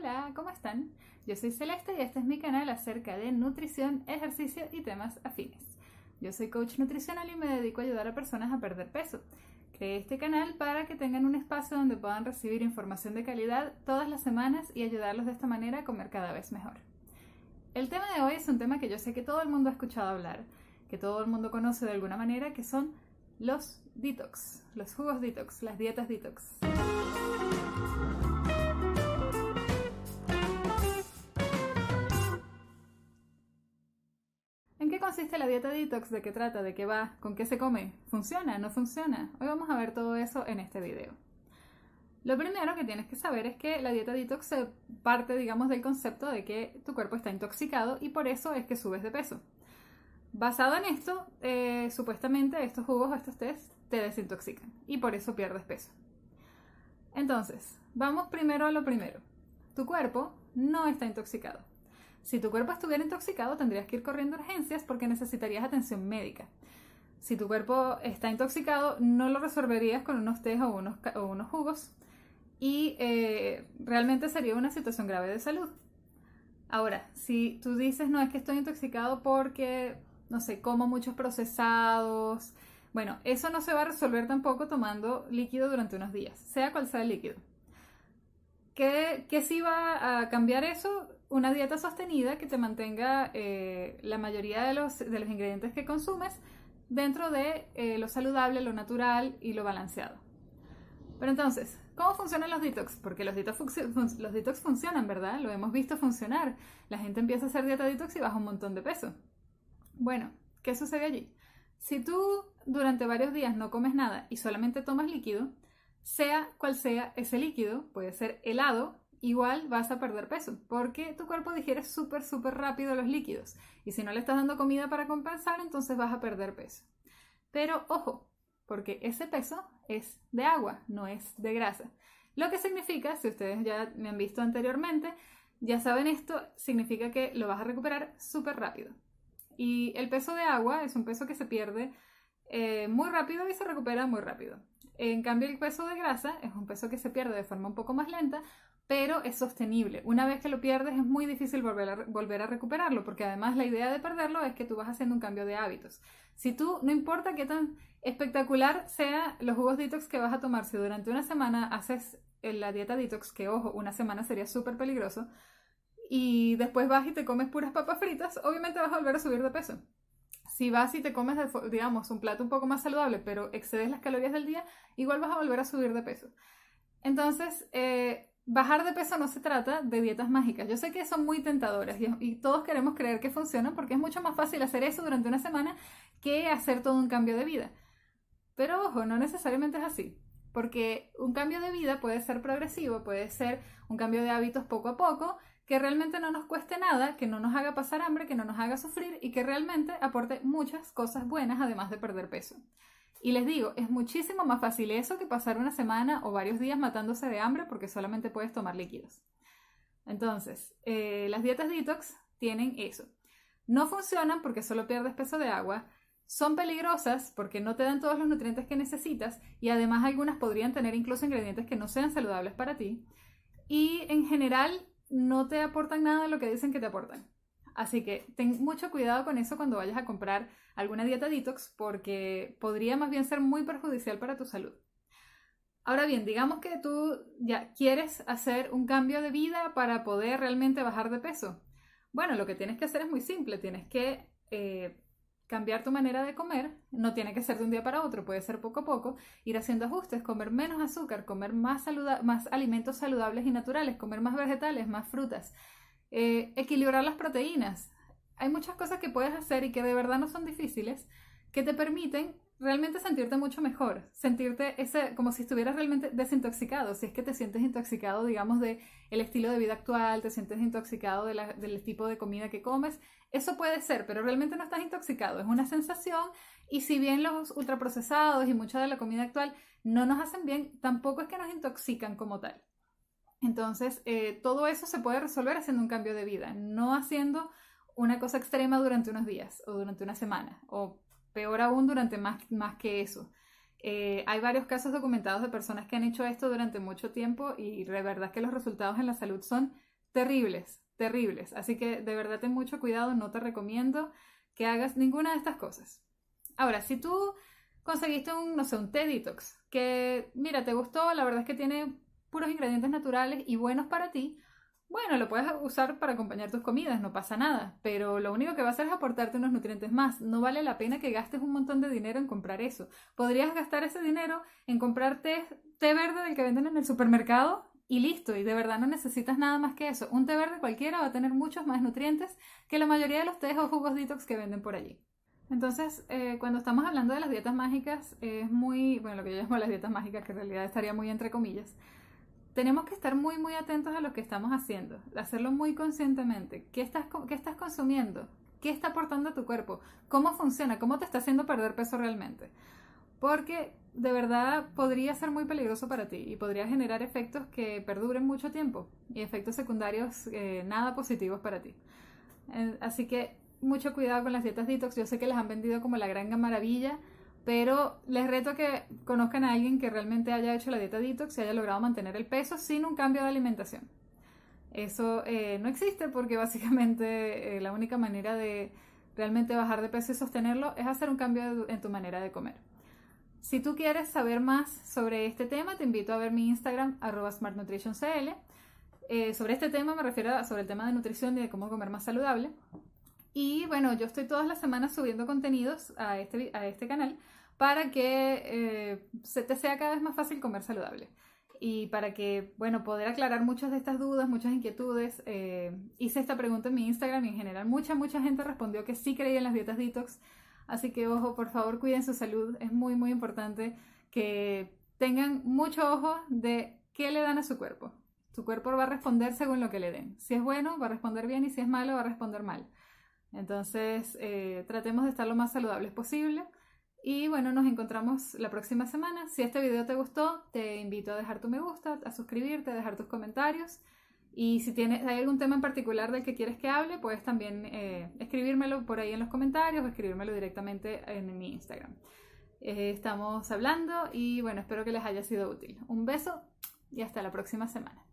Hola, ¿cómo están? Yo soy Celeste y este es mi canal acerca de nutrición, ejercicio y temas afines. Yo soy coach nutricional y me dedico a ayudar a personas a perder peso. Creé este canal para que tengan un espacio donde puedan recibir información de calidad todas las semanas y ayudarlos de esta manera a comer cada vez mejor. El tema de hoy es un tema que yo sé que todo el mundo ha escuchado hablar, que todo el mundo conoce de alguna manera, que son los detox, los jugos detox, las dietas detox. Consiste la dieta detox? ¿De qué trata? ¿De qué va? ¿Con qué se come? ¿Funciona? ¿No funciona? Hoy vamos a ver todo eso en este video. Lo primero que tienes que saber es que la dieta detox parte, digamos, del concepto de que tu cuerpo está intoxicado y por eso es que subes de peso. Basado en esto, eh, supuestamente estos jugos estos test te desintoxican y por eso pierdes peso. Entonces, vamos primero a lo primero. Tu cuerpo no está intoxicado. Si tu cuerpo estuviera intoxicado, tendrías que ir corriendo a urgencias porque necesitarías atención médica. Si tu cuerpo está intoxicado, no lo resolverías con unos unos, o unos jugos y eh, realmente sería una situación grave de salud. Ahora, si tú dices, no, es que estoy intoxicado porque no sé, como muchos procesados. Bueno, eso no se va a resolver tampoco tomando líquido durante unos días, sea cual sea el líquido. ¿Qué, qué sí va a cambiar eso? Una dieta sostenida que te mantenga eh, la mayoría de los, de los, ingredientes que consumes dentro de eh, lo saludable, lo natural y lo balanceado. Pero entonces, ¿cómo funcionan los detox? Porque los detox, los detox funcionan, ¿verdad? Lo hemos visto funcionar. La gente empieza a hacer dieta detox y baja un montón de peso. Bueno, ¿qué sucede allí? Si tú durante varios días no comes nada y solamente tomas líquido, sea cual sea ese líquido, puede ser helado, igual vas a perder peso, porque tu cuerpo digiere súper, súper rápido los líquidos. Y si no le estás dando comida para compensar, entonces vas a perder peso. Pero ojo, porque ese peso es de agua, no es de grasa. Lo que significa, si ustedes ya me han visto anteriormente, ya saben esto, significa que lo vas a recuperar súper rápido. Y el peso de agua es un peso que se pierde eh, muy rápido y se recupera muy rápido. En cambio, el peso de grasa es un peso que se pierde de forma un poco más lenta, pero es sostenible. Una vez que lo pierdes es muy difícil volver a, recuperarlo, porque además la idea de perderlo es que tú vas haciendo un cambio de hábitos. Si tú, no importa qué tan espectacular sea los jugos detox que vas a tomar, si durante una semana haces la dieta detox, que ojo, una semana sería súper peligroso, y después vas y te comes puras papas fritas, obviamente vas a volver a subir de peso. Si vas y te comes, digamos, un plato un poco más saludable, pero excedes las calorías del día, igual vas a volver a subir de peso. Entonces, eh, bajar de peso no se trata de dietas mágicas. Yo sé que son muy tentadoras y, todos queremos creer que funcionan porque es mucho más fácil hacer eso durante una semana que hacer todo un cambio de vida. Pero ojo, no necesariamente es así. Porque un cambio de vida puede ser progresivo, puede ser un cambio de hábitos poco a poco que realmente no nos cueste nada, que no nos haga pasar hambre, que no nos haga sufrir y que realmente aporte muchas cosas buenas además de perder peso. Y les digo, es muchísimo más fácil eso que pasar una semana o varios días matándose de hambre porque solamente puedes tomar líquidos. Entonces, eh, las dietas detox tienen eso. No funcionan porque solo pierdes peso de agua, son peligrosas porque no te dan todos los nutrientes que necesitas y además algunas podrían tener incluso ingredientes que no sean saludables para ti. Y en general no te aportan nada de lo que dicen que te aportan. Así que ten mucho cuidado con eso cuando vayas a comprar alguna dieta detox porque podría más bien ser muy perjudicial para tu salud. Ahora bien, digamos que tú ya quieres hacer un cambio de vida para poder realmente bajar de peso. Bueno, lo que tienes que hacer es muy simple, tienes que eh, cambiar tu manera de comer, no tiene que ser de un día para otro, puede ser poco a poco, ir haciendo ajustes, comer menos azúcar, comer más, más alimentos saludables y naturales, comer más vegetales, más frutas, eh, equilibrar las proteínas. Hay muchas cosas que puedes hacer y que de verdad no son difíciles, que te permiten realmente sentirte mucho mejor, sentirte ese, como si estuvieras realmente desintoxicado, si es que te sientes intoxicado, digamos, de estilo de vida actual, te sientes intoxicado del tipo de comida que comes, eso puede ser, pero realmente no estás intoxicado, es una sensación y si bien los ultraprocesados y mucha de la comida actual no nos hacen bien, tampoco es que nos intoxican como tal. Entonces, eh, todo eso se puede resolver haciendo un cambio de vida, no haciendo una cosa extrema durante unos días o durante una semana o peor aún durante más, más que eso. Eh, hay varios casos documentados de personas que han hecho esto durante mucho tiempo y de verdad que los resultados en la salud son terribles, terribles. Así que de verdad ten mucho cuidado, no te recomiendo que hagas ninguna de estas cosas. Ahora, si tú conseguiste un, no sé, un té detox, que mira, te gustó, la verdad es que tiene puros ingredientes naturales y buenos para ti, bueno, lo puedes usar para acompañar tus comidas, no pasa nada, pero lo único que va a hacer es aportarte unos nutrientes más. No vale la pena que gastes un montón de dinero en comprar eso. Podrías gastar ese dinero en comprar té, verde del que venden en el supermercado y listo, y de verdad no necesitas nada más que eso. Un té verde cualquiera va a tener muchos más nutrientes que la mayoría de los tés o jugos detox que venden por allí. Entonces, eh, cuando estamos hablando de las dietas mágicas, es muy, bueno, lo que yo llamo las dietas mágicas, que en realidad estaría muy entre comillas, tenemos que estar muy, muy atentos a lo que estamos haciendo, hacerlo muy conscientemente. ¿Qué estás, qué estás consumiendo? ¿Qué está aportando a tu cuerpo? ¿Cómo funciona? ¿Cómo te está haciendo perder peso realmente? Porque de verdad podría ser muy peligroso para ti y podría generar efectos que perduren mucho tiempo y efectos secundarios eh, nada positivos para ti. Así que mucho cuidado con las dietas detox. Yo sé que las han vendido como la gran maravilla pero les reto que conozcan a alguien que realmente haya hecho la dieta detox y haya logrado mantener el peso sin un cambio de alimentación. Eso eh, no existe porque básicamente eh, la única manera de realmente bajar de peso y sostenerlo es hacer un cambio en tu manera de comer. Si tú quieres saber más sobre este tema, te invito a ver mi Instagram, arroba smartnutritioncl. Eh, sobre este tema me refiero a sobre el tema de nutrición y de cómo comer más saludable. Y bueno, yo estoy todas las semanas subiendo contenidos a este, este canal para que eh, se te sea cada vez más fácil comer saludable. Y para que, bueno, poder aclarar muchas de estas dudas, muchas inquietudes, eh, hice esta pregunta en mi Instagram y en general mucha, mucha gente respondió que sí creía en las dietas detox. Así que, ojo, por favor, cuiden su salud. Es muy, muy importante que tengan mucho ojo de qué le dan a su cuerpo. Su cuerpo va a responder según lo que le den. Si es bueno, va a responder bien y si es malo, va a responder mal. Entonces, eh, tratemos de estar lo más saludables posible. Y bueno, nos encontramos la próxima semana. Si este video te gustó, te invito a dejar tu me gusta, a suscribirte, a dejar tus comentarios. Y si tienes, hay algún tema en particular del que quieres que hable, puedes también eh, escribírmelo por ahí en los comentarios o escribírmelo directamente en mi Instagram. Eh, estamos hablando y bueno, espero que les haya sido útil. Un beso y hasta la próxima semana.